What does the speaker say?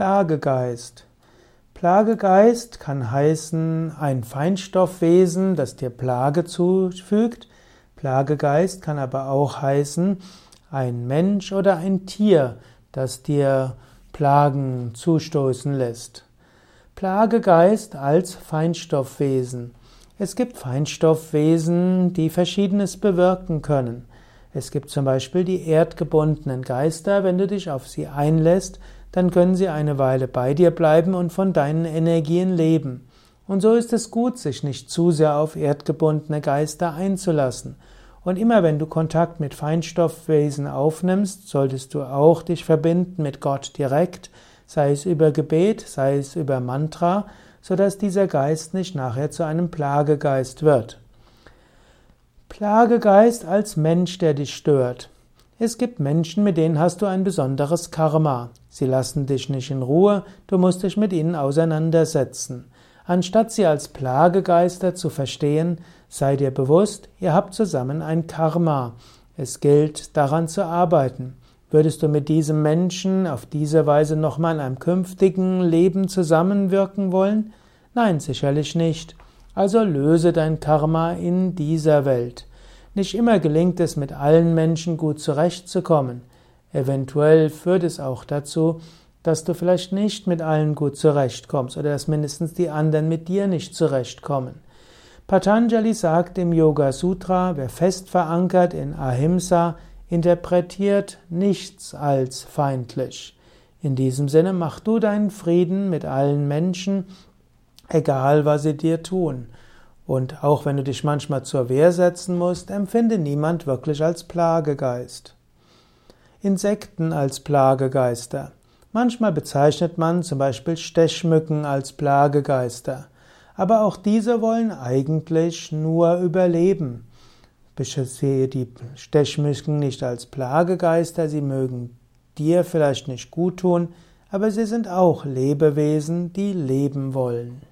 Plagegeist. Plagegeist kann heißen ein Feinstoffwesen, das dir Plage zufügt. Plagegeist kann aber auch heißen ein Mensch oder ein Tier, das dir Plagen zustoßen lässt. Plagegeist als Feinstoffwesen. Es gibt Feinstoffwesen, die Verschiedenes bewirken können. Es gibt zum Beispiel die erdgebundenen Geister, wenn du dich auf sie einlässt, dann können sie eine Weile bei dir bleiben und von deinen Energien leben. Und so ist es gut, sich nicht zu sehr auf erdgebundene Geister einzulassen. Und immer wenn du Kontakt mit Feinstoffwesen aufnimmst, solltest du auch dich verbinden mit Gott direkt, sei es über Gebet, sei es über Mantra, so dass dieser Geist nicht nachher zu einem Plagegeist wird. Plagegeist als Mensch, der dich stört. Es gibt Menschen, mit denen hast du ein besonderes Karma. Sie lassen dich nicht in Ruhe, du musst dich mit ihnen auseinandersetzen. Anstatt sie als Plagegeister zu verstehen, sei dir bewusst, ihr habt zusammen ein Karma. Es gilt, daran zu arbeiten. Würdest du mit diesem Menschen auf diese Weise nochmal in einem künftigen Leben zusammenwirken wollen? Nein, sicherlich nicht. Also löse dein Karma in dieser Welt. Nicht immer gelingt es, mit allen Menschen gut zurechtzukommen. Eventuell führt es auch dazu, dass du vielleicht nicht mit allen gut zurechtkommst oder dass mindestens die anderen mit dir nicht zurechtkommen. Patanjali sagt im Yoga Sutra, wer fest verankert in Ahimsa, interpretiert nichts als feindlich. In diesem Sinne mach du deinen Frieden mit allen Menschen, egal was sie dir tun. Und auch wenn du dich manchmal zur Wehr setzen musst, empfinde niemand wirklich als Plagegeist. Insekten als Plagegeister. Manchmal bezeichnet man zum Beispiel Stechmücken als Plagegeister. Aber auch diese wollen eigentlich nur überleben. Sehe die Stechmücken nicht als Plagegeister, sie mögen dir vielleicht nicht gut tun, aber sie sind auch Lebewesen, die leben wollen.